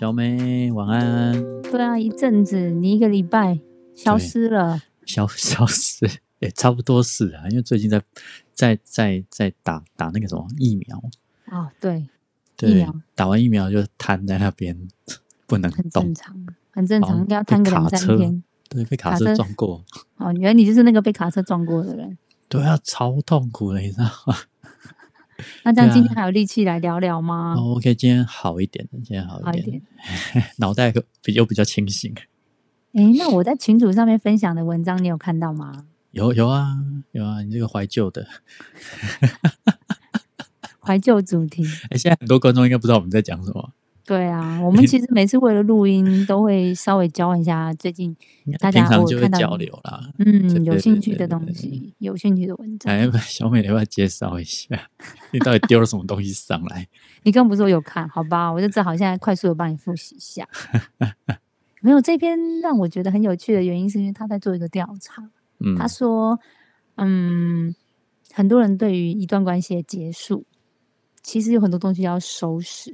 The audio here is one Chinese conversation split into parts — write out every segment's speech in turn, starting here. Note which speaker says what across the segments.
Speaker 1: 小美，晚安。
Speaker 2: 对啊，一阵子，你一个礼拜消失了，
Speaker 1: 消消失，也差不多是啊，因为最近在在在在打打那个什么疫苗，
Speaker 2: 哦，对，疫
Speaker 1: 对
Speaker 2: 苗，
Speaker 1: 打完疫苗就瘫在那边不能
Speaker 2: 很正，常，很正常，
Speaker 1: 哦
Speaker 2: 应该要瘫个两三天。
Speaker 1: 对，被卡车
Speaker 2: 卡车
Speaker 1: 撞过，
Speaker 2: 哦，原来你就是那个被卡车撞过的人。
Speaker 1: 对啊，超痛苦的，你知道吗？
Speaker 2: 那这样今天还有力气来聊聊吗？
Speaker 1: 哦，OK，今天好一点了，今天好一点。脑袋比又比较清醒。
Speaker 2: 诶，那我在群组上面分享的文章，你有看到吗？
Speaker 1: 有有啊有啊，你这个怀旧的，
Speaker 2: 怀旧主题。
Speaker 1: 哎，现在很多观众应该不知道我们在讲什么，
Speaker 2: 对啊，我们其实每次为了录音，都会稍微交换一下最近大家
Speaker 1: 平常就会
Speaker 2: 我看到
Speaker 1: 交流啦。
Speaker 2: 嗯有兴趣的东西，有兴趣的文章。
Speaker 1: 哎，小美，你要不要介绍一下？你到底丢了什么东西上来？
Speaker 2: 你刚不是说有看？好吧，我就只好现在快速的帮你复习一下。没有这篇让我觉得很有趣的原因，是因为他在做一个调查。
Speaker 1: 嗯，
Speaker 2: 他说，嗯，很多人对于一段关系的结束，其实有很多东西要收拾。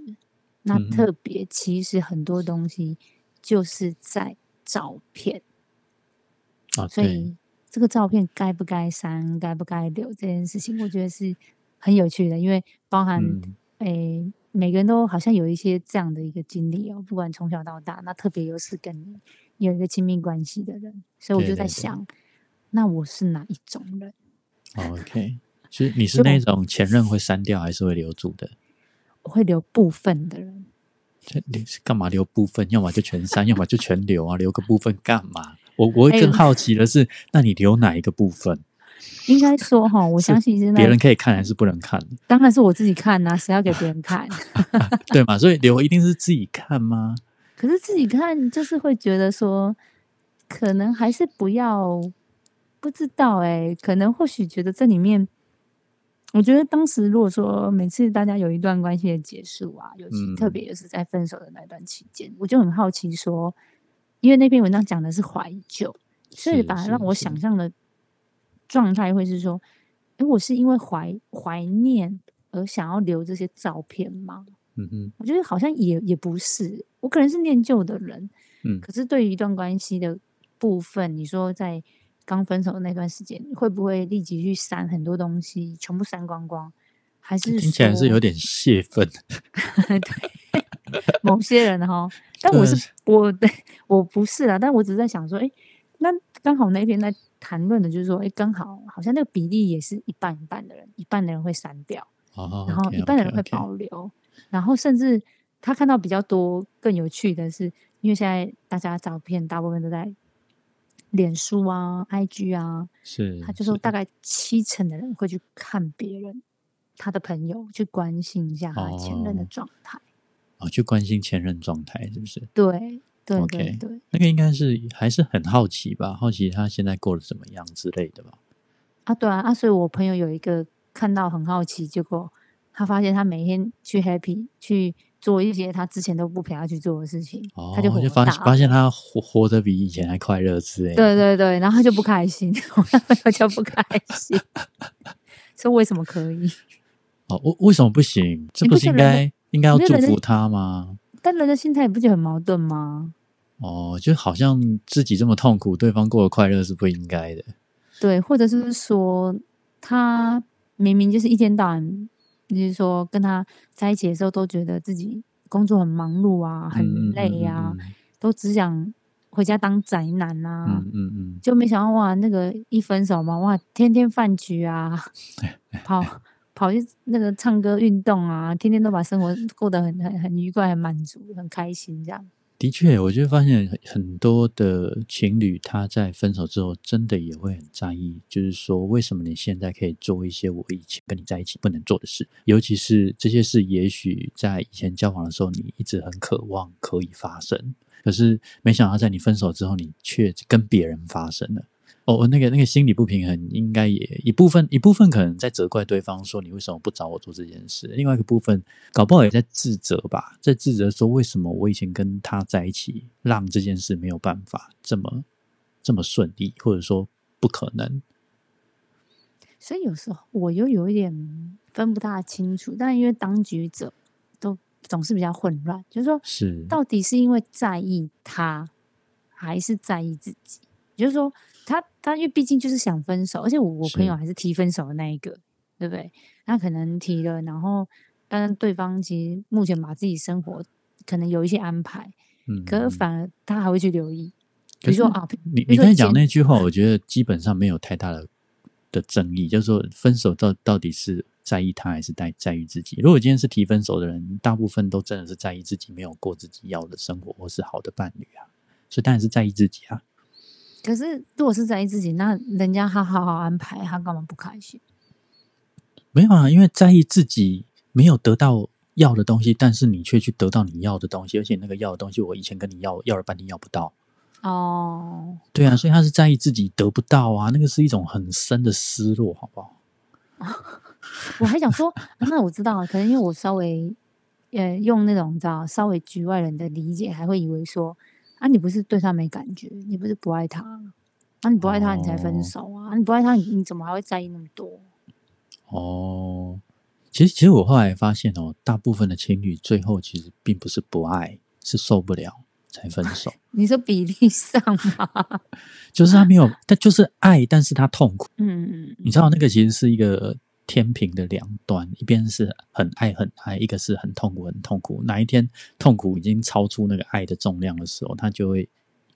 Speaker 2: 那
Speaker 1: 嗯
Speaker 2: 特别，其实很多东西就是在照片，
Speaker 1: 啊，
Speaker 2: 所以这个照片该不该删、该不该留这件事情，我觉得是很有趣的，因为包含
Speaker 1: 嗯。
Speaker 2: 诶、每个人都好像有一些这样的一个经历哦，不管从小到大，那特别又是跟你有一个亲密关系的人，所以我就在想，那我是哪一种人？
Speaker 1: 哦 OK，其实你是那种前任会删掉还是会留住的？
Speaker 2: 我会留部分的人，
Speaker 1: 干嘛留部分？要么就全删，要么就全留啊！留个部分干嘛？我我会
Speaker 2: 哎
Speaker 1: 更好奇的是，那你留哪一个部分？
Speaker 2: 应该说哈，我相信是那
Speaker 1: 别人可以看还是不能看的？
Speaker 2: 当然是我自己看呐、谁要给别人看？
Speaker 1: 对嘛？所以留一定是自己看吗？
Speaker 2: 可是自己看就是会觉得说，可能还是不要，不知道哎、可能或许觉得这里面，我觉得当时如果说每次大家有一段关系的结束啊，尤其
Speaker 1: 嗯。
Speaker 2: 特别是在分手的那段期间，我就很好奇说，因为那篇文章讲的是怀旧，所以
Speaker 1: 是
Speaker 2: 把让我想象的状态会是说，诶，我是因为怀怀念而想要留这些照片吗？
Speaker 1: 嗯哼，
Speaker 2: 我觉得好像也也不是，我可能是念旧的人，
Speaker 1: 嗯。
Speaker 2: 可是对于一段关系的部分，你说在刚分手的那段时间，会不会立即去删很多东西，全部删光光？还是
Speaker 1: 听起来是有点泄愤。
Speaker 2: 对某些人哈？但我是我对我不是啊，但我只是在想说，哎，那刚好那天在谈论的就是说，哎，刚好好像那个比例也是一半一半的人，一半的人会删掉。
Speaker 1: 哦，
Speaker 2: 然后一半的人会保留，然后甚至他看到比较多更有趣的是，因为现在大家照片大部分都在脸书啊、IG 啊，
Speaker 1: 是，
Speaker 2: 他就是说大概七成的人会去看别人他的朋友，去关心一下他前任的
Speaker 1: 哦
Speaker 2: 状态。
Speaker 1: 哦，去关心前任状态是不是？
Speaker 2: 对对对对，
Speaker 1: 那个应该是还是很好奇吧，好奇他现在过得怎么样之类的吧。
Speaker 2: 啊对啊啊，所以我朋友有一个看到很好奇，结果他发现他每天去 happy 去做一些他之前都不陪他去做的事情，
Speaker 1: 哦，
Speaker 2: 他就火
Speaker 1: 发
Speaker 2: 大
Speaker 1: 发现他活活得比以前还快乐之类的。
Speaker 2: 对对对，然后他就不开心，我那朋友就不开心，说为什么可以？
Speaker 1: 哦，为为什么不行？这不是应该应该要祝福他吗？
Speaker 2: 但人的心态不就很矛盾吗？
Speaker 1: 哦，就好像自己这么痛苦，对方过得快乐是不应该的。
Speaker 2: 对，或者是说他明明就是一天到晚，就是说跟他在一起的时候都觉得自己工作很忙碌啊，很
Speaker 1: 嗯
Speaker 2: 累呀、
Speaker 1: 嗯
Speaker 2: 都只想回家当宅男啊。
Speaker 1: 嗯嗯嗯
Speaker 2: 就没想到哇，那个一分手嘛，哇，天天饭局啊，跑跑去那个唱歌、运动啊，天天都把生活过得很很很愉快、很满足、很开心这样。
Speaker 1: 的确，我就发现很多的情侣，他在分手之后，真的也会很在意，就是说，为什么你现在可以做一些我以前跟你在一起不能做的事？尤其是这些事，也许在以前交往的时候，你一直很渴望可以发生，可是没想到在你分手之后，你却跟别人发生了。哦，那个那个心理不平衡，应该也一部分一部分可能在责怪对方说你为什么不找我做这件事，另外一个部分搞不好也在自责吧，在自责说为什么我以前跟他在一起，让这件事没有办法这么这么顺利，或者说不可能。
Speaker 2: 所以有时候我又有一点分不大清楚，但因为当局者都总是比较混乱，就是说
Speaker 1: 是
Speaker 2: 到底是因为在意他，还是在意自己？就是说他他因为毕竟就是想分手，而且我我朋友还是提分手的那一个，对不对？他可能提了，然后但是对方其实目前把自己生活可能有一些安排，
Speaker 1: 嗯，
Speaker 2: 可是反而他还会去留意，比如说啊，
Speaker 1: 你你刚才讲那句话，我觉得基本上没有太大的的争议，就是说分手到到底是在意他还是在在意自己。如果今天是提分手的人，大部分都真的是在意自己没有过自己要的生活或是好的伴侣啊，所以当然是在意自己啊。
Speaker 2: 可是如果是在意自己，那人家他好好安排，他干嘛不开心？
Speaker 1: 没有啊，因为在意自己没有得到要的东西，但是你却去得到你要的东西，而且那个要的东西我以前跟你要要了半天要不到。
Speaker 2: 哦，
Speaker 1: 对啊，所以他是在意自己得不到啊，那个是一种很深的失落，好不好？
Speaker 2: 我还想说，啊那我知道了，可能因为我稍微呃用那种你知道稍微局外人的理解，还会以为说啊，你不是对他没感觉，你不是不爱他，啊你不爱他你才分
Speaker 1: 哦
Speaker 2: 手啊，啊你不爱他你你怎么还会在意那么多？
Speaker 1: 哦，其实其实我后来发现哦，大部分的情侣最后其实并不是不爱，是受不了才分手。
Speaker 2: 你说比例上吗？
Speaker 1: 就是他没有，他就是爱，但是他痛苦。
Speaker 2: 嗯嗯，
Speaker 1: 你知道那个其实是一个天平的两端，一边是很爱很爱，一个是很痛苦很痛苦。哪一天痛苦已经超出那个爱的重量的时候，他就会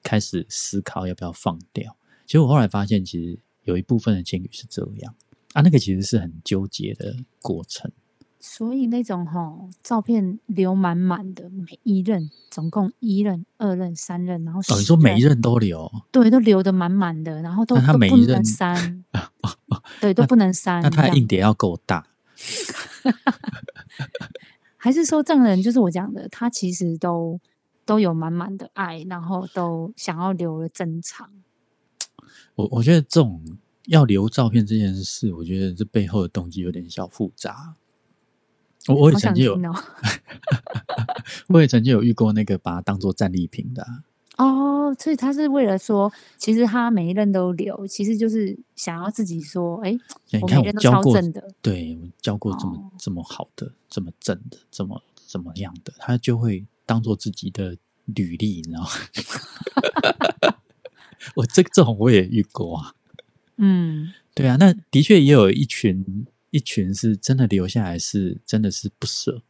Speaker 1: 开始思考要不要放掉。其实我后来发现，其实有一部分的情侣是这样啊，那个其实是很纠结的过程。
Speaker 2: 所以那种哈照片留满满的，每一任总共一任、二任、三任，然后
Speaker 1: 哦，你说每一任都留，
Speaker 2: 对，都留的满满的，然后都
Speaker 1: 他
Speaker 2: 都不能
Speaker 1: 每一任
Speaker 2: 删，对，都不能删。
Speaker 1: 那他的硬碟要够大。
Speaker 2: 还是说这样的人就是我讲的，他其实都都有满满的爱，然后都想要留了珍藏。
Speaker 1: 我我觉得这种要留照片这件事，我觉得这背后的动机有点小复杂。我我也曾经有，
Speaker 2: 哦。
Speaker 1: 我也曾经有遇过那个把它当做战利品的啊、
Speaker 2: 哦，所以他是为了说，其实他每一任都留，其实就是想要自己说，哎，
Speaker 1: 你看我
Speaker 2: 我每一任都
Speaker 1: 教过，
Speaker 2: 超正的。
Speaker 1: 对我教过这么、
Speaker 2: 哦
Speaker 1: 这么好的、这么正的、这么怎么样的，他就会当做自己的履历，你知道吗？我这这种我也遇过啊。
Speaker 2: 嗯，
Speaker 1: 对啊，那的确也有一群一群是真的留下来，是真的是不舍，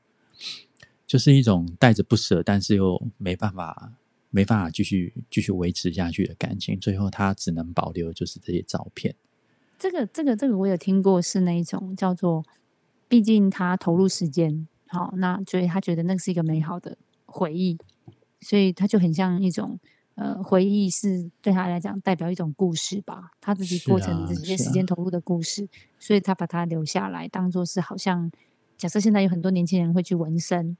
Speaker 1: 就是一种带着不舍，但是又没办法没办法继续继续维持下去的感情，最后他只能保留就是这些照片。
Speaker 2: 这个这个这个我有听过，是那一种叫做，毕竟他投入时间，好，那所以他觉得那是一个美好的回忆，所以他就很像一种呃回忆，是对他来讲代表一种故事吧，他自己
Speaker 1: 是
Speaker 2: 过程
Speaker 1: 啊
Speaker 2: 这些时间投入的故事，所以他把它留下来，当做是好像假设现在有很多年轻人会去纹身，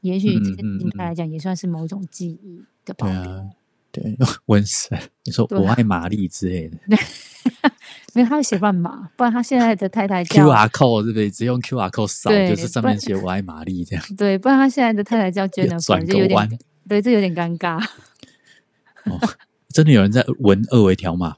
Speaker 2: 也许对他
Speaker 1: 嗯
Speaker 2: 来讲也算是某一种记忆的保留。
Speaker 1: 对 纹身，你说我爱玛丽之类的
Speaker 2: 没有，他会写乱码，不然他现在的太太叫
Speaker 1: ，QR code 对不对？只用 QR code 扫，就是上面写我爱玛丽这样。
Speaker 2: 对，不然他现在的太太叫 Jennifer，
Speaker 1: 转
Speaker 2: 就有点对，这有点尴尬，
Speaker 1: 哦，真的有人在纹二维条码吗？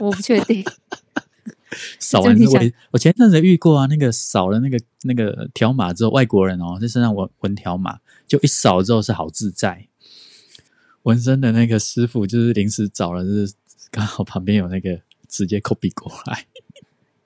Speaker 2: 我不确定。
Speaker 1: 扫完之后，我我前阵子遇过啊，那个扫了那个那个条码之后，外国人哦，在身上纹纹条码，就一扫之后是好自在。纹身的那个师傅就是临时找了，就是刚好旁边有那个直接 copy 过来。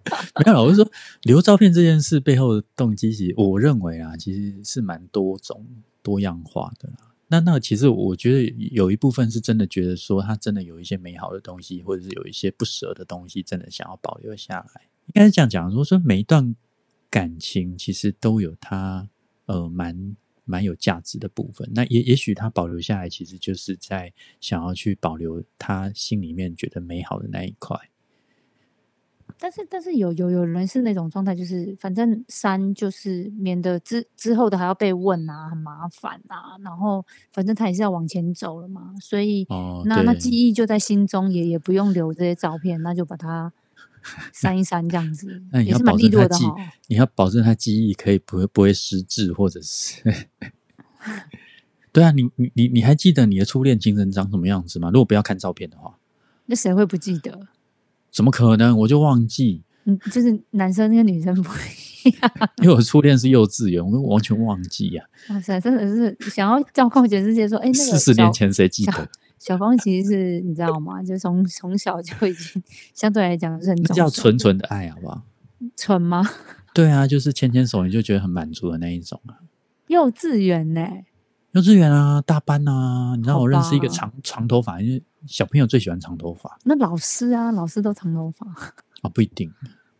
Speaker 1: 没有了，我是说留照片这件事背后的动机，其实我认为啊，其实是蛮多种多样化的啦。那那其实我觉得有一部分是真的觉得说，他真的有一些美好的东西，或者是有一些不舍的东西，真的想要保留下来。应该是这样讲，说说每一段感情其实都有它呃蛮蛮有价值的部分。那也也许他保留下来，其实就是在想要去保留他心里面觉得美好的那一块。
Speaker 2: 但是但是有有有人是那种状态，就是反正删就是免得之之后的还要被问啊，很麻烦啊。然后反正他也是要往前走了嘛，所以、
Speaker 1: 哦，
Speaker 2: 那那记忆就在心中，也也不用留这些照片，那就把它删一删这样子
Speaker 1: 那，你要保证他记你要保证他记忆可以不会不会失智，或者是，对啊，你你你你还记得你的初恋情人长什么样子吗？如果不要看照片的话，
Speaker 2: 那谁会不记得？
Speaker 1: 怎么可能？我就忘记。
Speaker 2: 嗯，就是男生跟女生不一样
Speaker 1: 因为我初恋是幼稚园，我完全忘记呀、
Speaker 2: 哇塞，真的是想要昭告全世界说，哎，那
Speaker 1: 四
Speaker 2: 个四
Speaker 1: 十年前谁记得？
Speaker 2: 小芳其实是你知道吗？就从从小就已经相对来讲是很
Speaker 1: 那叫纯纯的爱，好不好？
Speaker 2: 纯吗？
Speaker 1: 对啊，就是牵牵手你就觉得很满足的那一种啊。
Speaker 2: 幼稚园呢、
Speaker 1: 幼稚园啊，大班啊，你知道我认识一个
Speaker 2: 吧
Speaker 1: 长长头发，因为小朋友最喜欢长头发
Speaker 2: 那老师啊，老师都长头发。
Speaker 1: 啊，不一定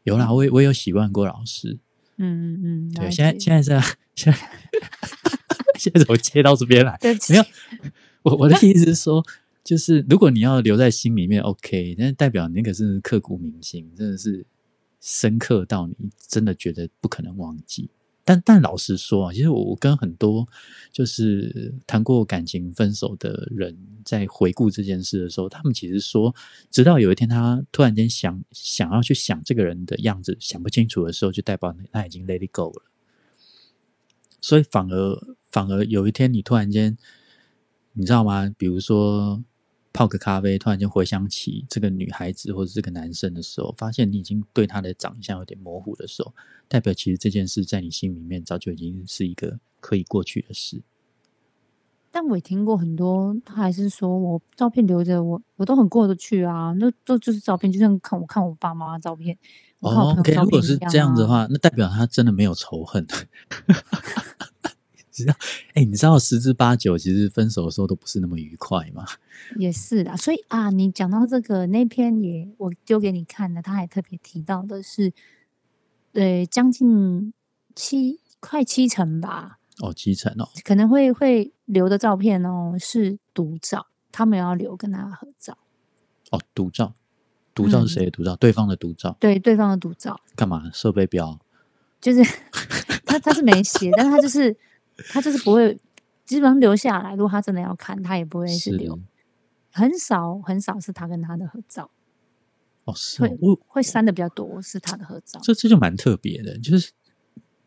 Speaker 1: 有啦，我也我也有喜欢过老师。
Speaker 2: 嗯嗯嗯，
Speaker 1: 对，现在现在是啊现在 现在怎么切到这边来？
Speaker 2: 对不起
Speaker 1: 没有，我我的意思是说，就是如果你要留在心里面，OK，但是代表你那个是刻骨铭心，真的是深刻到你真的觉得不可能忘记。但但老实说啊，其实我跟很多就是谈过感情分手的人在回顾这件事的时候，他们其实说，直到有一天他突然间想想要去想这个人的样子，想不清楚的时候，就代表他已经 let it go 了。所以反而反而有一天你突然间，你知道吗？比如说泡个咖啡，突然间回想起这个女孩子或者这个男生的时候，发现你已经对他的长相有点模糊的时候，代表其实这件事在你心里面早就已经是一个可以过去的事。
Speaker 2: 但我也听过很多，他还是说我照片留着，我我都很过得去啊。那都就是照片，就像看我看我爸妈的照片，我看我
Speaker 1: 哦，OK，
Speaker 2: 朋友照
Speaker 1: 如果是这样子的话，那代表他真的没有仇恨。只要哎，你知道十之八九，其实分手的时候都不是那么愉快嘛。
Speaker 2: 也是啦。所以啊，你讲到这个那篇也我丢给你看的，他还特别提到的是，对，将近七快七成吧，
Speaker 1: 哦，七成哦，
Speaker 2: 可能会会留的照片哦是独照，他们要留跟他的合照，
Speaker 1: 哦，独照，独照是谁的独照？对方的独照，
Speaker 2: 对对方的独照，
Speaker 1: 干嘛？设备标？
Speaker 2: 就是 他他是没写，但是他就是他就是不会，基本上留下来。如果他真的要看，他也不会是
Speaker 1: 是
Speaker 2: 留，很少很少是他跟他的合照，
Speaker 1: 哦，是哦
Speaker 2: 会
Speaker 1: 我
Speaker 2: 会删的比较多是他的合照。
Speaker 1: 这这就蛮特别的，就是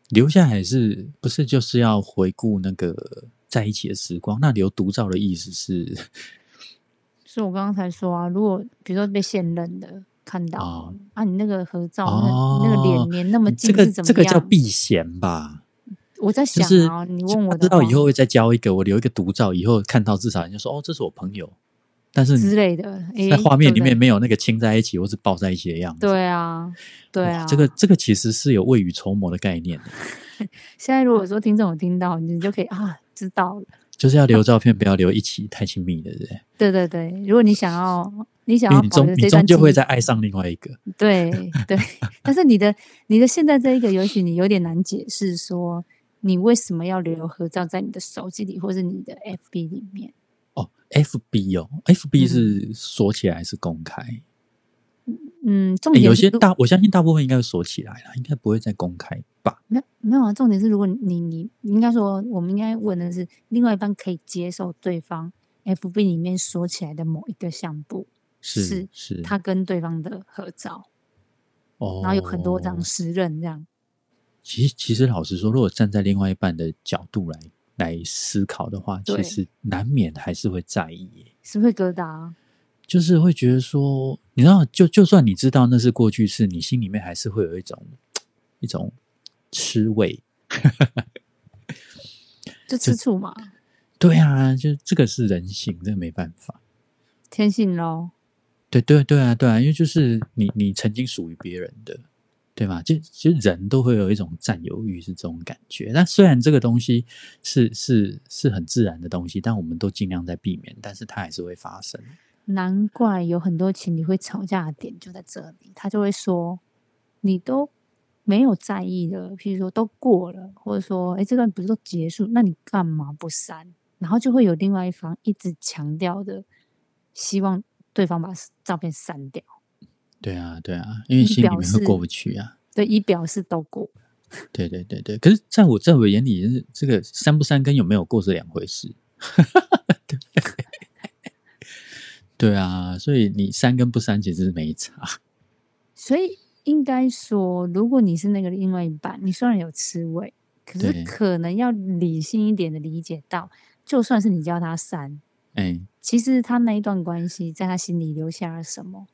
Speaker 1: 留下来是不是就是要回顾那个在一起的时光？那留独照的意思是
Speaker 2: 是我刚刚才说啊，如果比如说被现任的看到、
Speaker 1: 哦
Speaker 2: 啊，你那个合照，
Speaker 1: 哦
Speaker 2: 那你那个脸连那么近
Speaker 1: 这个
Speaker 2: 是怎么样？
Speaker 1: 这个叫避嫌吧？
Speaker 2: 我在想
Speaker 1: 就是
Speaker 2: 啊，你问我
Speaker 1: 知道以后会再交一个，我留一个独照，以后看到至少人家说哦，这是我朋友，但是
Speaker 2: 之类的，
Speaker 1: 在画面里面没有那个亲在一起或是抱在一起的样子。
Speaker 2: 对啊，对啊，
Speaker 1: 这个这个其实是有未雨绸缪的概念的，
Speaker 2: 现在如果说听众有听到，你就可以啊知道了。
Speaker 1: 就是要留照片，不要留一起太亲密的，对不对？
Speaker 2: 对对对，如果你想要，你想要你
Speaker 1: 终你终究会再爱上另外一个。
Speaker 2: 对对，但是你的你的现在这一个，也许你有点难解释，说你为什么要留合照在你的手机里，或是你的 FB 里面？
Speaker 1: 哦，FB 哦，FB
Speaker 2: 嗯
Speaker 1: 是锁起来还是公开？
Speaker 2: 嗯，重点
Speaker 1: 有些大，我相信大部分应该会锁起来了，应该不会再公开吧？
Speaker 2: 没没有啊，重点是如果你你你应该说，我们应该问的是，另外一方可以接受对方 FB 里面锁起来的某一个相簿，
Speaker 1: 是
Speaker 2: 是
Speaker 1: 是，
Speaker 2: 他跟对方的合照，
Speaker 1: 哦，
Speaker 2: 然后有很多张十任这样。
Speaker 1: 其实，其实老实说，如果站在另外一半的角度来来思考的话，其实难免还是会在意耶，
Speaker 2: 是不是疙瘩啊？
Speaker 1: 就是会觉得说，你知道，就就算你知道那是过去式，你心里面还是会有一种一种吃味。
Speaker 2: 就吃醋嘛，
Speaker 1: 对啊，就这个是人性，这个没办法。
Speaker 2: 天性咯。
Speaker 1: 对对对啊，对啊，因为就是你你曾经属于别人的，对吗？就其实人都会有一种占有欲，是这种感觉。但虽然这个东西是是是很自然的东西，但我们都尽量在避免，但是它还是会发生。
Speaker 2: 难怪有很多情侣会吵架的点就在这里，他就会说你都没有在意的，譬如说都过了，或者说哎这段不是都结束，那你干嘛不删？然后就会有另外一方一直强调的，希望对方把照片删掉，
Speaker 1: 对啊，对啊，因为心里面会过不去啊。
Speaker 2: 对，以表示都过 了。
Speaker 1: 对对对对，可是在我在我眼里，这个删不删跟有没有过是两回事。对 对啊，所以你删跟不删其实是没差。
Speaker 2: 所以应该说，如果你是那个另外一半，你虽然有吃味，可是可能要理性一点的理解到，就算是你叫他删，
Speaker 1: 哎，
Speaker 2: 其实他那一段关系在他心里留下了什么，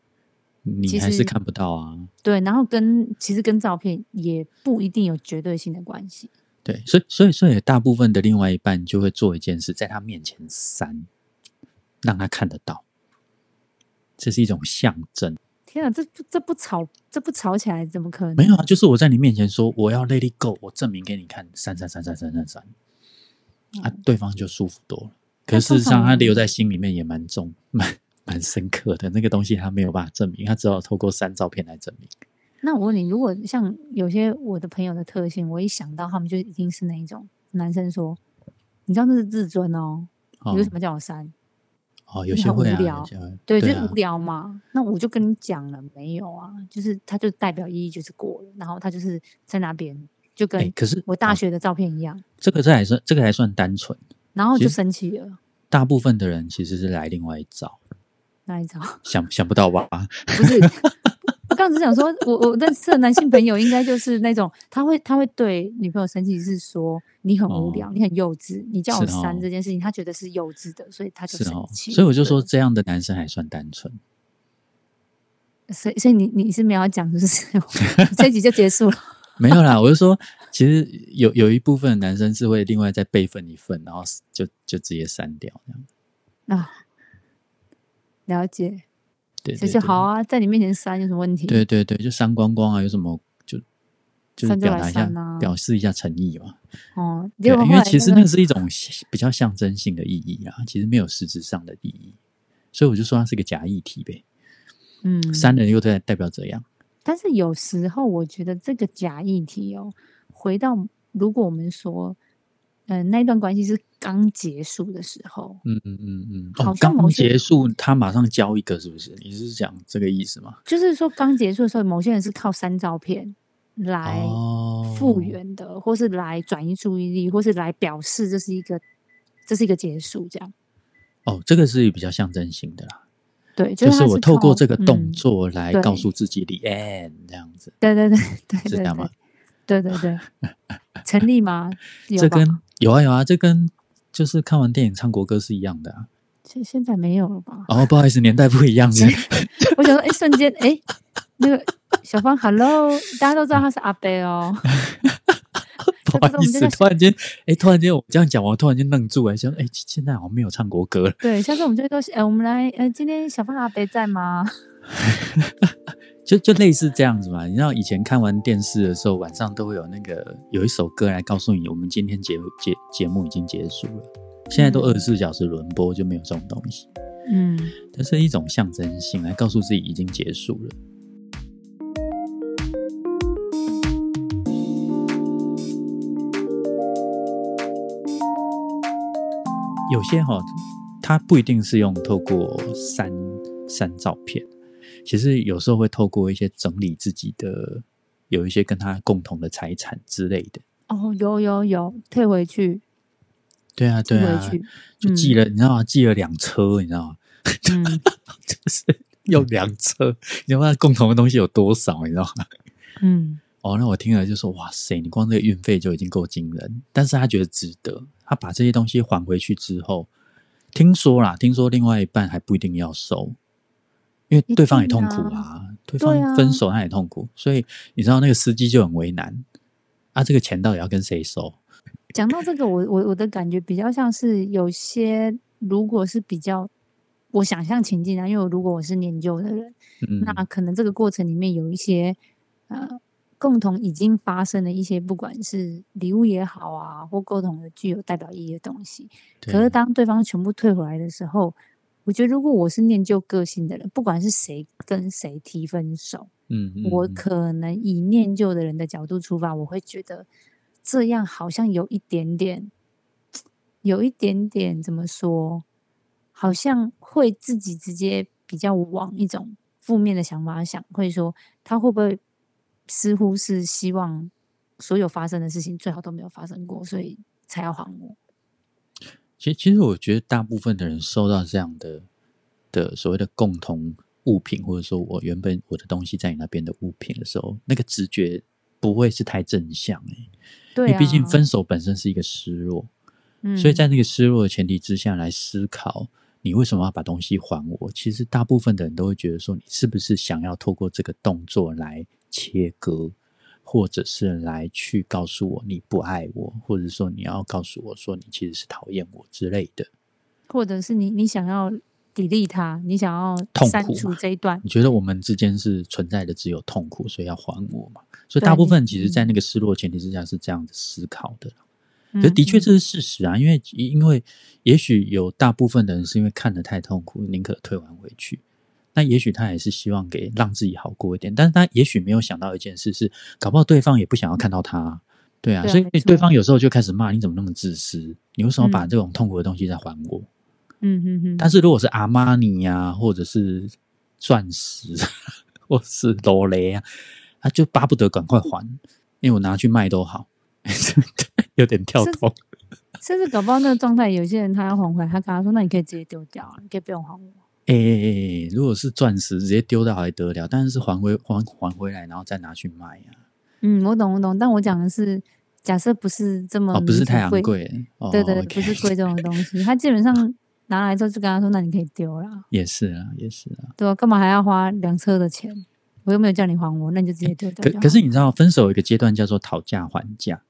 Speaker 1: 你还是看不到啊。
Speaker 2: 对，然后跟其实跟照片也不一定有绝对性的关系。
Speaker 1: 对，所以所以所以大部分的另外一半就会做一件事，在他面前删，让他看得到，这是一种象征。
Speaker 2: 天啊，这这这不吵这不吵起来怎么可能？
Speaker 1: 没有啊，就是我在你面前说我要 let it go，我证明给你看，删删删删删删删，啊，对方就舒服多了。可是事实上，他留在心里面也蛮重、蛮蛮深刻的。那个东西他没有办法证明，他只好透过删照片来证明。
Speaker 2: 那我问你，如果像有些我的朋友的特性，我一想到他们就一定是那一种男生说，你知道那是自尊哦，
Speaker 1: 哦
Speaker 2: 你为什么叫我删？
Speaker 1: 哦，有些会啊，
Speaker 2: 无聊对，就无聊嘛。那我就跟你讲了，没有啊，就是他就代表意义就是过了，然后他就是在那边就
Speaker 1: 哎、
Speaker 2: 跟
Speaker 1: 可是哦
Speaker 2: 我大学的照片一样，
Speaker 1: 这个这还算这个还算单纯，
Speaker 2: 然后就生气了。
Speaker 1: 大部分的人其实是来另外一招，
Speaker 2: 那一招
Speaker 1: 想想不到吧？
Speaker 2: 不是，我刚刚只想说，我我认识的男性朋友应该就是那种，他会他会对女朋友生气，是说你很无聊，
Speaker 1: 哦
Speaker 2: 你很幼稚，你叫我删这件事情，他觉得是幼稚的，所以他就是生
Speaker 1: 哦，
Speaker 2: 气。
Speaker 1: 所以我就说
Speaker 2: 对，
Speaker 1: 这样的男生还算单纯。
Speaker 2: 所以所以你你是没有要讲，就 是这一集就结束了。
Speaker 1: 没有啦，我就说，其实有有一部分男生是会另外再备份一份，然后就就直接删掉这样。
Speaker 2: 啊，了解，
Speaker 1: 对
Speaker 2: 就好啊，在你面前删有什么问题？
Speaker 1: 对对对，就删光光啊，有什么就就表达一下，
Speaker 2: 啊
Speaker 1: 表示一下诚意嘛。
Speaker 2: 哦，
Speaker 1: 对因为其实
Speaker 2: 那
Speaker 1: 是一种比较象征性的意义啊，其实没有实质上的意义，所以我就说它是个假议题呗。
Speaker 2: 嗯
Speaker 1: 删人又在代表怎样？
Speaker 2: 但是有时候我觉得这个假议题哦，回到如果我们说，嗯、那段关系是刚结束的时候，
Speaker 1: 嗯嗯嗯嗯。
Speaker 2: 好
Speaker 1: 哦，刚结束，他马上交一个，是不是？你是讲这个意思吗？
Speaker 2: 就是说刚结束的时候，某些人是靠删照片来
Speaker 1: 哦，
Speaker 2: 复原的，或是来转移注意力，或是来表示这是一个这是一个结束，这样
Speaker 1: 哦，这个是比较象征性的啦。
Speaker 2: 对，
Speaker 1: 就是是我透过这个动
Speaker 2: 嗯
Speaker 1: 作来告诉自己 the end 这样子，
Speaker 2: 对对对对对
Speaker 1: 是这样吗
Speaker 2: 对？对对对，成立吗？
Speaker 1: 这跟有啊有啊，这跟就是看完电影唱国歌是一样的啊。
Speaker 2: 现现在没有了吧？
Speaker 1: 哦，不好意思，年代不一样
Speaker 2: 我想说，哎，瞬间，哎，那个小芳，Hello，大家都知道他是阿贝哦。
Speaker 1: 不好意思，突然间，哎，突然间我这样讲，我突然间愣住哎，想，哎，现在好像没有唱国歌了。
Speaker 2: 对，下次我们就会说，哎，我们来，呃，今天小芳阿贝在吗？
Speaker 1: 就就类似这样子嘛。你知道以前看完电视的时候，晚上都会有那个有一首歌来告诉你，我们今天节节节目已经结束了。现在都
Speaker 2: 嗯
Speaker 1: 二十四小时轮播，就没有这种东西。
Speaker 2: 嗯，
Speaker 1: 它是一种象征性，来告诉自己已经结束了。有些哈、它不一定是用透过删删照片，其实有时候会透过一些整理自己的，有一些跟他共同的财产之类的。
Speaker 2: 哦，有有有，退回去，
Speaker 1: 对啊，
Speaker 2: 退
Speaker 1: 对啊就寄了，你知道吗？寄了两车，你知道吗？
Speaker 2: 嗯，
Speaker 1: 就是用两车，你知道吗？共同的东西有多少，你知道吗？
Speaker 2: 嗯，
Speaker 1: 哦，那我听了就说，哇塞，你光这个运费就已经够惊人，但是他觉得值得，他把这些东西还回去之后，听说啦，听说另外一半还不一定要收，因为
Speaker 2: 一
Speaker 1: 对方也痛苦
Speaker 2: 啊
Speaker 1: 啊，对方分手他也痛苦，所以你知道那个司机就很为难，啊，这个钱到底要跟谁收？
Speaker 2: 讲到这个，我我我的感觉比较像是有些，如果是比较我想象情境啊，因为我如果我是念旧的人，
Speaker 1: 嗯，
Speaker 2: 那可能这个过程里面有一些呃共同已经发生的一些，不管是礼物也好啊，或共同的具有代表意义的东西。可是
Speaker 1: 对
Speaker 2: 当对方全部退回来的时候，我觉得如果我是念旧个性的人，不管是谁跟谁提分手，
Speaker 1: 嗯，嗯
Speaker 2: 我
Speaker 1: 嗯
Speaker 2: 可能以念旧的人的角度出发，我会觉得这样好像有一点点，有一点点怎么说，好像会自己直接比较往一种负面的想法想，会说他会不会似乎是希望所有发生的事情最好都没有发生过，所以才要还我。
Speaker 1: 其实，其实我觉得大部分的人收到这样的的所谓的共同物品，或者说我原本我的东西在你那边的物品的时候，那个直觉不会是太正向诶、
Speaker 2: 对啊，
Speaker 1: 因为毕竟分手本身是一个失落，
Speaker 2: 嗯，
Speaker 1: 所以在那个失落的前提之下来思考，你为什么要把东西还我？其实大部分的人都会觉得说，你是不是想要透过这个动作来切割，或者是来去告诉我你不爱我，或者说你要告诉我说你其实是讨厌我之类的。
Speaker 2: 或者是你你想要砥砺他，你想要
Speaker 1: 痛苦
Speaker 2: 删除这一段
Speaker 1: 你，觉得我们之间是存在的只有痛苦，所以要还我嘛？所以大部分其
Speaker 2: 你
Speaker 1: 实，在那个失落前提之下是这样子思考的。
Speaker 2: 可
Speaker 1: 可是的确这是事实啊，因为因为也许有大部分的人是因为看得太痛苦，宁可退还回去。那也许他也是希望给让自己好过一点，但是他也许没有想到一件事是，搞不好对方也不想要看到他，对啊，所以
Speaker 2: 对
Speaker 1: 方有时候就开始骂你怎么那么自私，你为什么把
Speaker 2: 嗯
Speaker 1: 这种痛苦的东西再还我？
Speaker 2: 嗯嗯嗯，
Speaker 1: 但是如果是阿玛尼呀，或者是钻石，或是罗雷啊，他就巴不得赶快还，因为我拿去卖都好，有点跳
Speaker 2: 是
Speaker 1: 脱。
Speaker 2: 甚至搞不好那个状态，有些人他要还回来，他跟他说：“那你可以直接丢掉啊，你可以不用还我。
Speaker 1: 哎、欸，如果是钻石，直接丢掉还得了，但是还回还还回来，然后再拿去卖啊，”
Speaker 2: 嗯，我懂我懂，但我讲的是假设不是这么
Speaker 1: 哦，不是太昂贵，哦，
Speaker 2: 对对
Speaker 1: ，OK
Speaker 2: 不是贵这种东西，他基本上拿来之后就跟他说：“那你可以丢了，
Speaker 1: 也是啊，也是啊。
Speaker 2: 对啊？干嘛还要花两车的钱？我又没有叫你还我，那你就直接丢掉
Speaker 1: 可。可是你知道，分手有一个阶段叫做讨价还价，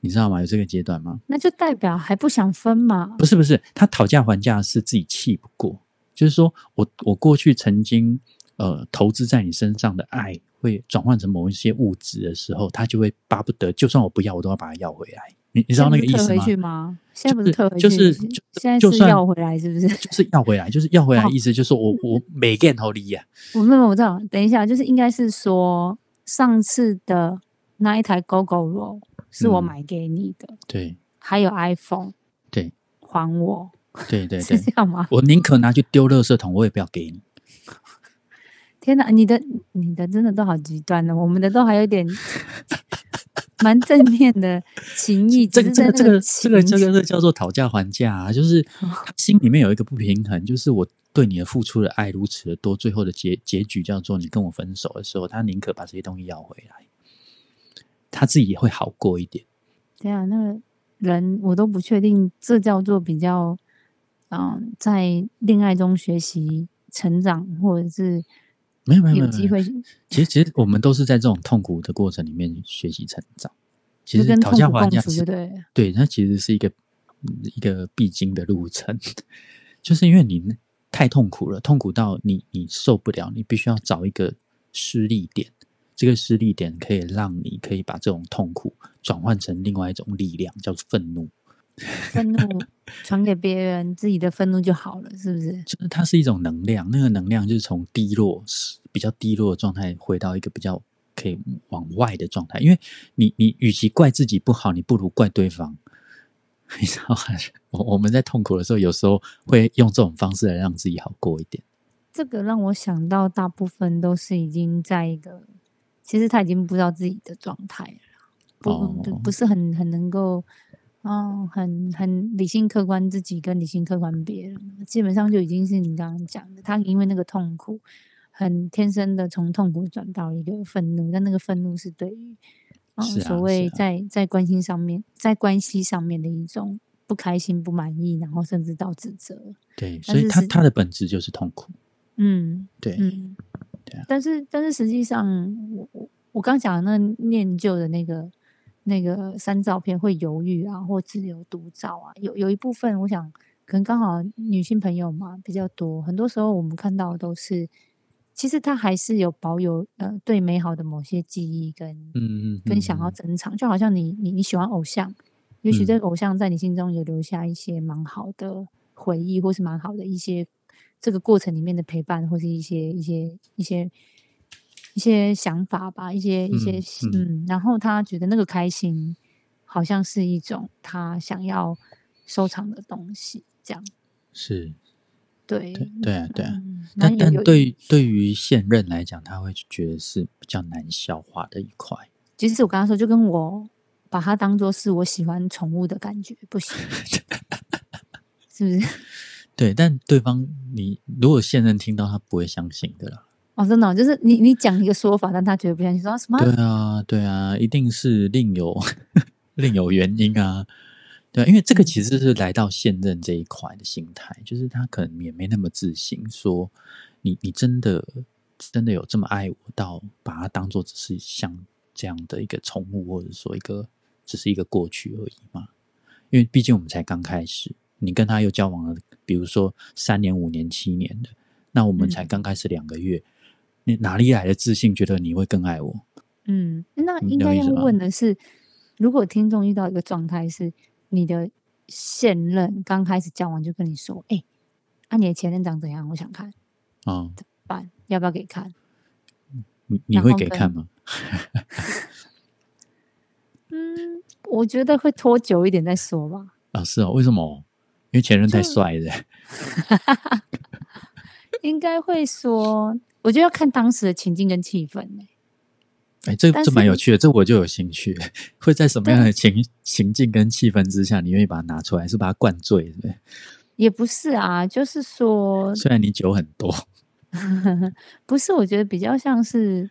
Speaker 1: 你知道吗？有这个阶段吗？
Speaker 2: 那就代表还不想分嘛？
Speaker 1: 不是不是，他讨价还价是自己气不过，就是说我我过去曾经呃投资在你身上的爱，会转换成某一些物质的时候，他就会巴不得，就算我不要，我都要把它要回来。你你
Speaker 2: 你
Speaker 1: 知道那个意思吗？
Speaker 2: 退回去吗？现在不是退回去，
Speaker 1: 就是
Speaker 2: 是
Speaker 1: 就
Speaker 2: 现在
Speaker 1: 就是算
Speaker 2: 要回来，是不是？
Speaker 1: 就是要回来，就是要回来，
Speaker 2: 哦
Speaker 1: 意思就是说我我每件头里呀，
Speaker 2: 我没有，我知道。等一下，就是应该是说上次的那一台 GoGo Roll 是我
Speaker 1: 嗯
Speaker 2: 买给你的，
Speaker 1: 对
Speaker 2: 还有 iPhone
Speaker 1: 对
Speaker 2: 还我，
Speaker 1: 对对对，
Speaker 2: 是这样吗？
Speaker 1: 我宁可拿去丢垃圾桶，我也不要给你。
Speaker 2: 天哪，你的你的真的都好极端哦，我们的都还有点 蛮正面的情谊，
Speaker 1: 这个这个这个这个这个叫做讨价还价啊，就是他心里面有一个不平衡，就是我对你的付出的爱如此的多，最后的结结局叫做你跟我分手的时候，他宁可把这些东西要回来，他自己也会好过一点。
Speaker 2: 对啊，那个人我都不确定，这叫做比较，嗯，在恋爱中学习成长，或者是
Speaker 1: 没有没有没有，
Speaker 2: 机会
Speaker 1: 其实其实我们都是在这种痛苦的过程里面学习成长。其实讨价还价
Speaker 2: 对了。
Speaker 1: 对，它其实是一个嗯一个必经的路程，就是因为你太痛苦了，痛苦到你你受不了，你必须要找一个施力点，这个施力点可以让你可以把这种痛苦转换成另外一种力量，叫做愤怒。
Speaker 2: 愤怒传给别人，自己的愤怒就好了，是不是？
Speaker 1: 就是它是一种能量，那个能量就是从低落比较低落的状态回到一个比较可以往外的状态。因为你你与其怪自己不好，你不如怪对方。你知道吗？我我们在痛苦的时候，有时候会用这种方式来让自己好过一点。
Speaker 2: 这个让我想到，大部分都是已经在一个，其实他已经不知道自己的状态了啦，不、不
Speaker 1: 哦
Speaker 2: 不是很很能够，哦，很很理性客观自己跟理性客观别人，基本上就已经是你刚刚讲的，他因为那个痛苦，很天生的从痛苦转到一个愤怒，但那个愤怒是对于，嗯，
Speaker 1: 是啊
Speaker 2: 所谓在在关心上面，在关系上面的一种不开心、不满意，然后甚至到指责，
Speaker 1: 对，所以
Speaker 2: 但是是
Speaker 1: 它它的本质就是痛苦。
Speaker 2: 嗯。
Speaker 1: 对，
Speaker 2: 嗯，
Speaker 1: 对啊
Speaker 2: 但是但是实际上，我我我刚讲的那念旧的那个那个删照片会犹豫啊，或自留独照啊，有有一部分我想可能刚好女性朋友嘛比较多，很多时候我们看到的都是，其实他还是有保有呃对美好的某些记忆跟
Speaker 1: 嗯嗯，
Speaker 2: 跟想要
Speaker 1: 嗯
Speaker 2: 珍藏，就好像你你你喜欢偶像，也许
Speaker 1: 嗯
Speaker 2: 这个偶像在你心中有留下一些蛮好的回忆，或是蛮好的一些这个过程里面的陪伴，或是一些一些一些一些想法吧，一些一些
Speaker 1: 嗯
Speaker 2: 嗯然后他觉得那个开心好像是一种他想要收藏的东西，这样
Speaker 1: 是，
Speaker 2: 对
Speaker 1: 对对啊对啊。
Speaker 2: 嗯
Speaker 1: 但但对对于现任来讲，他会觉得是比较难消化的一块。
Speaker 2: 其实我刚刚说，就跟我把它当做是我喜欢宠物的感觉，不行，是不是？
Speaker 1: 对，但对方你如果现任听到，他不会相信的啦。
Speaker 2: 哦，真的哦、就是你你讲一个说法，但他绝对不相信，说什么？
Speaker 1: 对啊，对啊，一定是另有 另有原因啊。对，因为这个其实是来到现任这一块的心态，就是他可能也没那么自信，说你你真的真的有这么爱我到把它当做只是像这样的一个宠物，或者说一个只是一个过去而已嘛？因为毕竟我们才刚开始，你跟他又交往了，比如说三年、五年、七年的，那我们才刚开始两个月，你哪里来的自信，觉得你会更爱我？
Speaker 2: 嗯，那
Speaker 1: 你
Speaker 2: 应该要问的是，如果听众遇到一个状态是你的现任刚开始交往就跟你说，哎、啊你的前任长怎样？我想看，
Speaker 1: 啊、
Speaker 2: 办要不要给看？
Speaker 1: 你你会给看吗？
Speaker 2: 嗯，我觉得会拖久一点再说吧。
Speaker 1: 啊，是哦，为什么？因为前任太
Speaker 2: 就
Speaker 1: 帅了。
Speaker 2: 应该会说，我觉得要看当时的情境跟气氛、欸、
Speaker 1: 哎，这
Speaker 2: 但
Speaker 1: 这蛮有趣的，这我就有兴趣。会在什么样的情情境跟气氛之下，你愿意把它拿出来？是把它灌醉，对？
Speaker 2: 也不是啊，就是说，
Speaker 1: 虽然你酒很多，
Speaker 2: 不是，我觉得比较像是，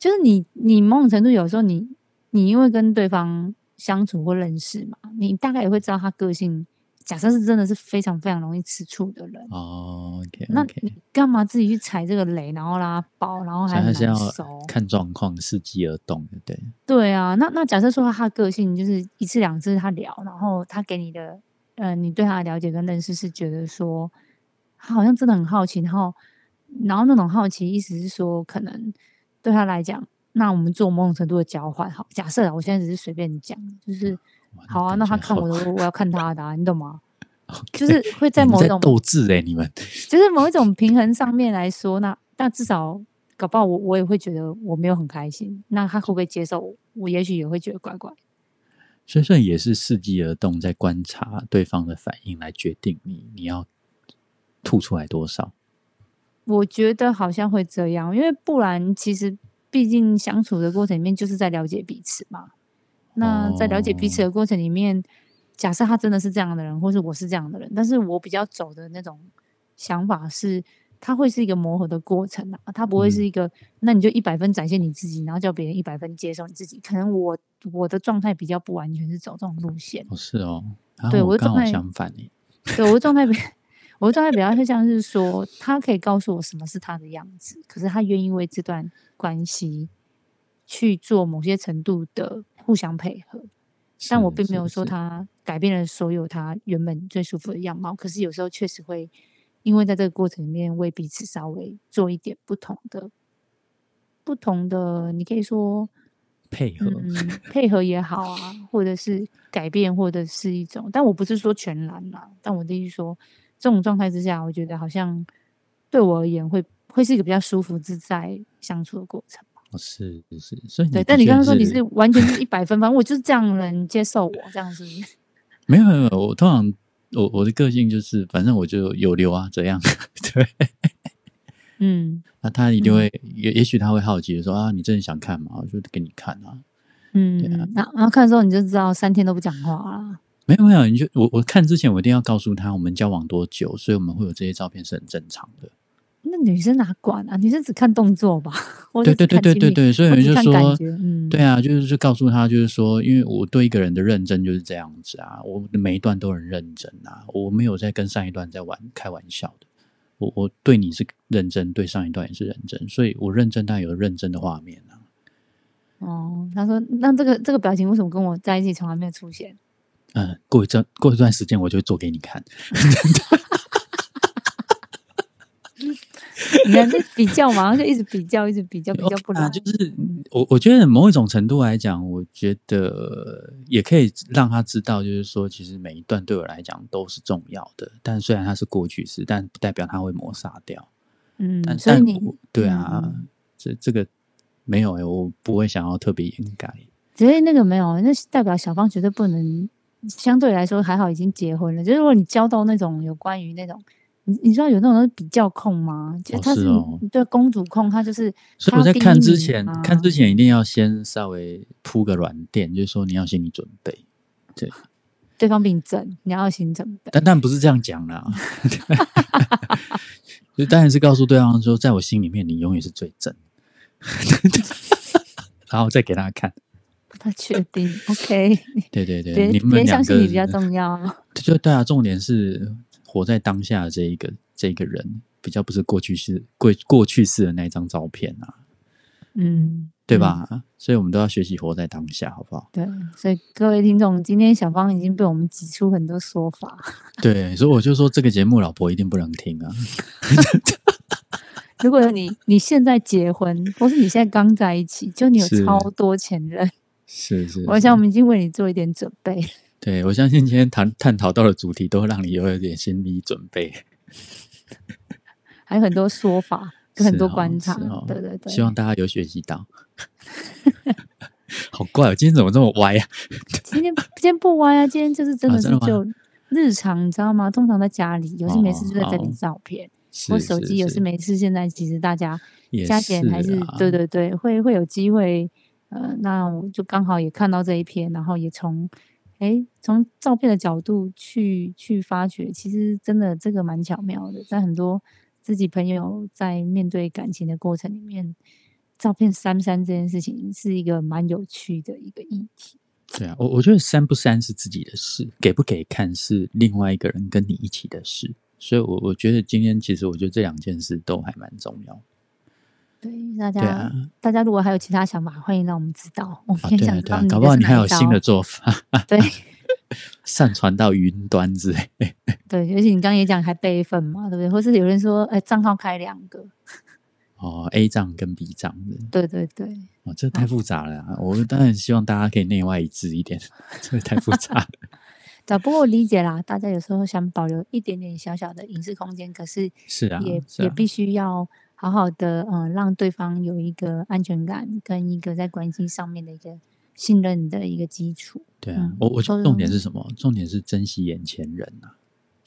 Speaker 2: 就是你你某种程度有时候你你因为跟对方相处或认识嘛，你大概也会知道他个性。假设是真的是非常非常容易吃醋的人，
Speaker 1: 哦，OK
Speaker 2: 那你干嘛自己去踩这个雷，然后让他爆，然后还
Speaker 1: 要？看状况，伺机而动，对不对？
Speaker 2: 对啊，那那假设说他的个性就是一次两次他聊，然后他给你的，呃，你对他的了解跟认识是觉得说，他好像真的很好奇，然后然后那种好奇意思是说，可能对他来讲，那我们做某种程度的交换，好，假设啊，我现在只是随便讲，就是
Speaker 1: 哇
Speaker 2: 好啊，那他看我的，我要看他的、啊，你懂吗 就是会在某一种
Speaker 1: 斗智哎，你们
Speaker 2: 就是某一种平衡上面来说，那那至少搞不好我我也会觉得我没有很开心，那他会不会接受我？我也许也会觉得怪怪。
Speaker 1: 所以说也是伺机而动，在观察对方的反应来决定你你要吐出来多少。
Speaker 2: 我觉得好像会这样，因为不然其实毕竟相处的过程里面就是在了解彼此嘛。那在了解彼此的过程里面，假设他真的是这样的人，或是我是这样的人，但是我比较走的那种想法是，他会是一个磨合的过程啊，他不会是一个，那你就一百分展现你自己，然后叫别人一百分接受你自己。可能我我的状态比较不完全是走这种路线，
Speaker 1: 哦，是哦，然
Speaker 2: 对
Speaker 1: 我
Speaker 2: 的状态
Speaker 1: 相反诶。
Speaker 2: 对我的状态比 我的状态比较是像是说，他可以告诉我什么是他的样子，可是他愿意为这段关系去做某些程度的互相配合，但我并没有说他改变了所有他原本最舒服的样貌，可是有时候确实会因为在这个过程里面为彼此稍微做一点不同的、不同的，你可以说
Speaker 1: 配合，
Speaker 2: 嗯，配合也好啊，或者是改变，或者是一种，但我不是说全然啦，但我的意思说，这种状态之下，我觉得好像对我而言会会是一个比较舒服自在相处的过程。
Speaker 1: 哦是是是，所以
Speaker 2: 对，但你刚刚说你
Speaker 1: 是
Speaker 2: 是完全是一百分，反正我就是这样的人，接受我这样是不是？
Speaker 1: 没 有没有，没有我通常我我的个性就是，反正我就有留啊，怎样？对，
Speaker 2: 嗯
Speaker 1: 那他一定会，也、也许他会好奇的说啊，你真的想看吗？我就给你看啊。
Speaker 2: 嗯，然后然后看的时候你就知道三天都不讲话了。
Speaker 1: 没有没有，你就我我看之前我一定要告诉他我们交往多久，所以我们会有这些照片是很正常的。
Speaker 2: 那女生哪管啊？女生只看动作吧？
Speaker 1: 对对对对对对，所以就说，
Speaker 2: 嗯，
Speaker 1: 对啊，就是就告诉他，就是说，因为我对一个人的认真就是这样子啊，我每一段都很认真啊，我没有在跟上一段在玩开玩笑的。我我对你是认真，对上一段也是认真，所以我认真，但有认真的画面啊。
Speaker 2: 哦，他说那这个这个表情为什么跟我在一起从来没有出现？
Speaker 1: 嗯，过一阵过一段时间，我就会做给你看。
Speaker 2: 你看这比较嘛，就一直比较，一直比较，比较不来。
Speaker 1: 就是我我觉得某一种程度来讲，我觉得也可以让他知道，就是说，其实每一段对我来讲都是重要的。但虽然它是过去式，但不代表它会抹杀掉。
Speaker 2: 嗯，
Speaker 1: 但但
Speaker 2: 所以你
Speaker 1: 我对啊，
Speaker 2: 嗯
Speaker 1: 这这个没有诶、我不会想要特别掩盖。
Speaker 2: 只是那个没有，那代表小芳绝对不能。相对来说还好，已经结婚了。就是如果你交到那种有关于那种，你你知道有那种人比较控吗？就
Speaker 1: 哦
Speaker 2: 他是
Speaker 1: 是哦
Speaker 2: 对公主控，他就是
Speaker 1: 所以我在看之前，
Speaker 2: 啊
Speaker 1: 看之前一定要先稍微铺个软垫，就是说你要心理准备。
Speaker 2: 对方比你正，你要有心理准备。
Speaker 1: 但但不是这样讲啦，就当然是告诉对方说，在我心里面你永远是最正，然后再给他看。
Speaker 2: 不太确定，OK，
Speaker 1: 对对对，
Speaker 2: 别
Speaker 1: 你们
Speaker 2: 别
Speaker 1: 两个
Speaker 2: 相信你比较重要。
Speaker 1: 就对啊，重点是活在当下的这一个这一个人，比较不是过去式过过去式的那一张照片啊，
Speaker 2: 嗯，
Speaker 1: 对吧？所以我们都要学习活在当下，好不好？
Speaker 2: 对，所以各位听众，今天小芳已经被我们挤出很多说法。
Speaker 1: 对，所以我就说这个节目老婆一定不能听啊。
Speaker 2: 如果你你现在结婚，或是你现在刚在一起，就你有超多前任，
Speaker 1: 是是，
Speaker 2: 我想我们已经为你做一点准备。
Speaker 1: 对我相信今天谈探讨到的主题，都会让你有一点心理准备。
Speaker 2: 还有很多说法，跟很多观察，对对对。
Speaker 1: 希望大家有学习到。好怪哦，今天怎么这么歪啊？
Speaker 2: 今天今天不歪啊，今天就是真的是就日常，你知道吗？通常在家里，有事没事就在这里
Speaker 1: 哦
Speaker 2: 照片，
Speaker 1: 是
Speaker 2: 或手机有事没事。现在其实大家加减还是
Speaker 1: 啊
Speaker 2: 对对对，会会有机会。呃，那我就刚好也看到这一篇，然后也从哎从照片的角度去去发掘，其实真的这个蛮巧妙的，在很多自己朋友在面对感情的过程里面，照片删不删这件事情是一个蛮有趣的一个议题。
Speaker 1: 对啊，我我觉得删不删是自己的事，给不给看是另外一个人跟你一起的事。所以我，我觉得今天其实我觉得这两件事都还蛮重要。
Speaker 2: 对大家，大家如果还有其他想法，欢迎让我们知道。我们
Speaker 1: 啊
Speaker 2: 也
Speaker 1: 对啊对啊，
Speaker 2: 想知道你
Speaker 1: 搞不好你还有新的做法，
Speaker 2: 对
Speaker 1: 上传到云端之类。
Speaker 2: 对，而且你刚刚也讲还备份嘛，对不对？或是有人说，哎，账号开两个，
Speaker 1: 哦，A 账跟 B 账的，
Speaker 2: 对对对，
Speaker 1: 哦，这太复杂了啊、我当然希望大家可以内外一致一点，这个太复杂了。
Speaker 2: 对啊。不过我理解啦，大家有时候想保留一点点小小的隐私空间，可是
Speaker 1: 是啊，
Speaker 2: 也、
Speaker 1: 啊，
Speaker 2: 也必须要好好的，嗯，让对方有一个安全感，跟一个在关系上面的一个信任的一个基础。
Speaker 1: 对啊
Speaker 2: 嗯，
Speaker 1: 我我重点是什么？重点是珍惜眼前人啊。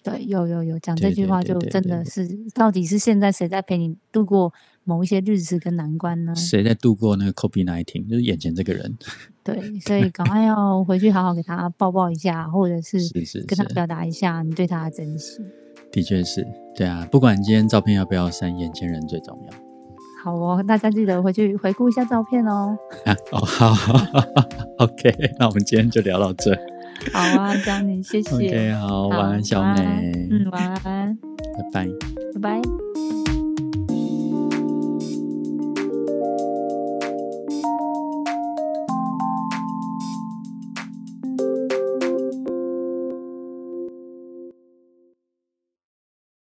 Speaker 2: 对，有有有讲这句话，就真的是，到底是现在谁在陪你度过某一些日子跟难关呢？
Speaker 1: 谁在度过那个 COVID nineteen？就是眼前这个人，
Speaker 2: 对，所以赶快要回去好好给他抱抱一下，或者是，跟他表达一下你对他的珍惜。
Speaker 1: 的确是，对啊。不管今天照片要不要删，眼前人最重要
Speaker 2: 好哦，大家记得回去回顾一下照片哦。
Speaker 1: 啊。哦，好，OK，那我们今天就聊到这。
Speaker 2: 好啊，张宁谢谢。
Speaker 1: OK，好，晚安，小美，
Speaker 2: 嗯，晚安，
Speaker 1: 拜拜。
Speaker 2: 拜拜。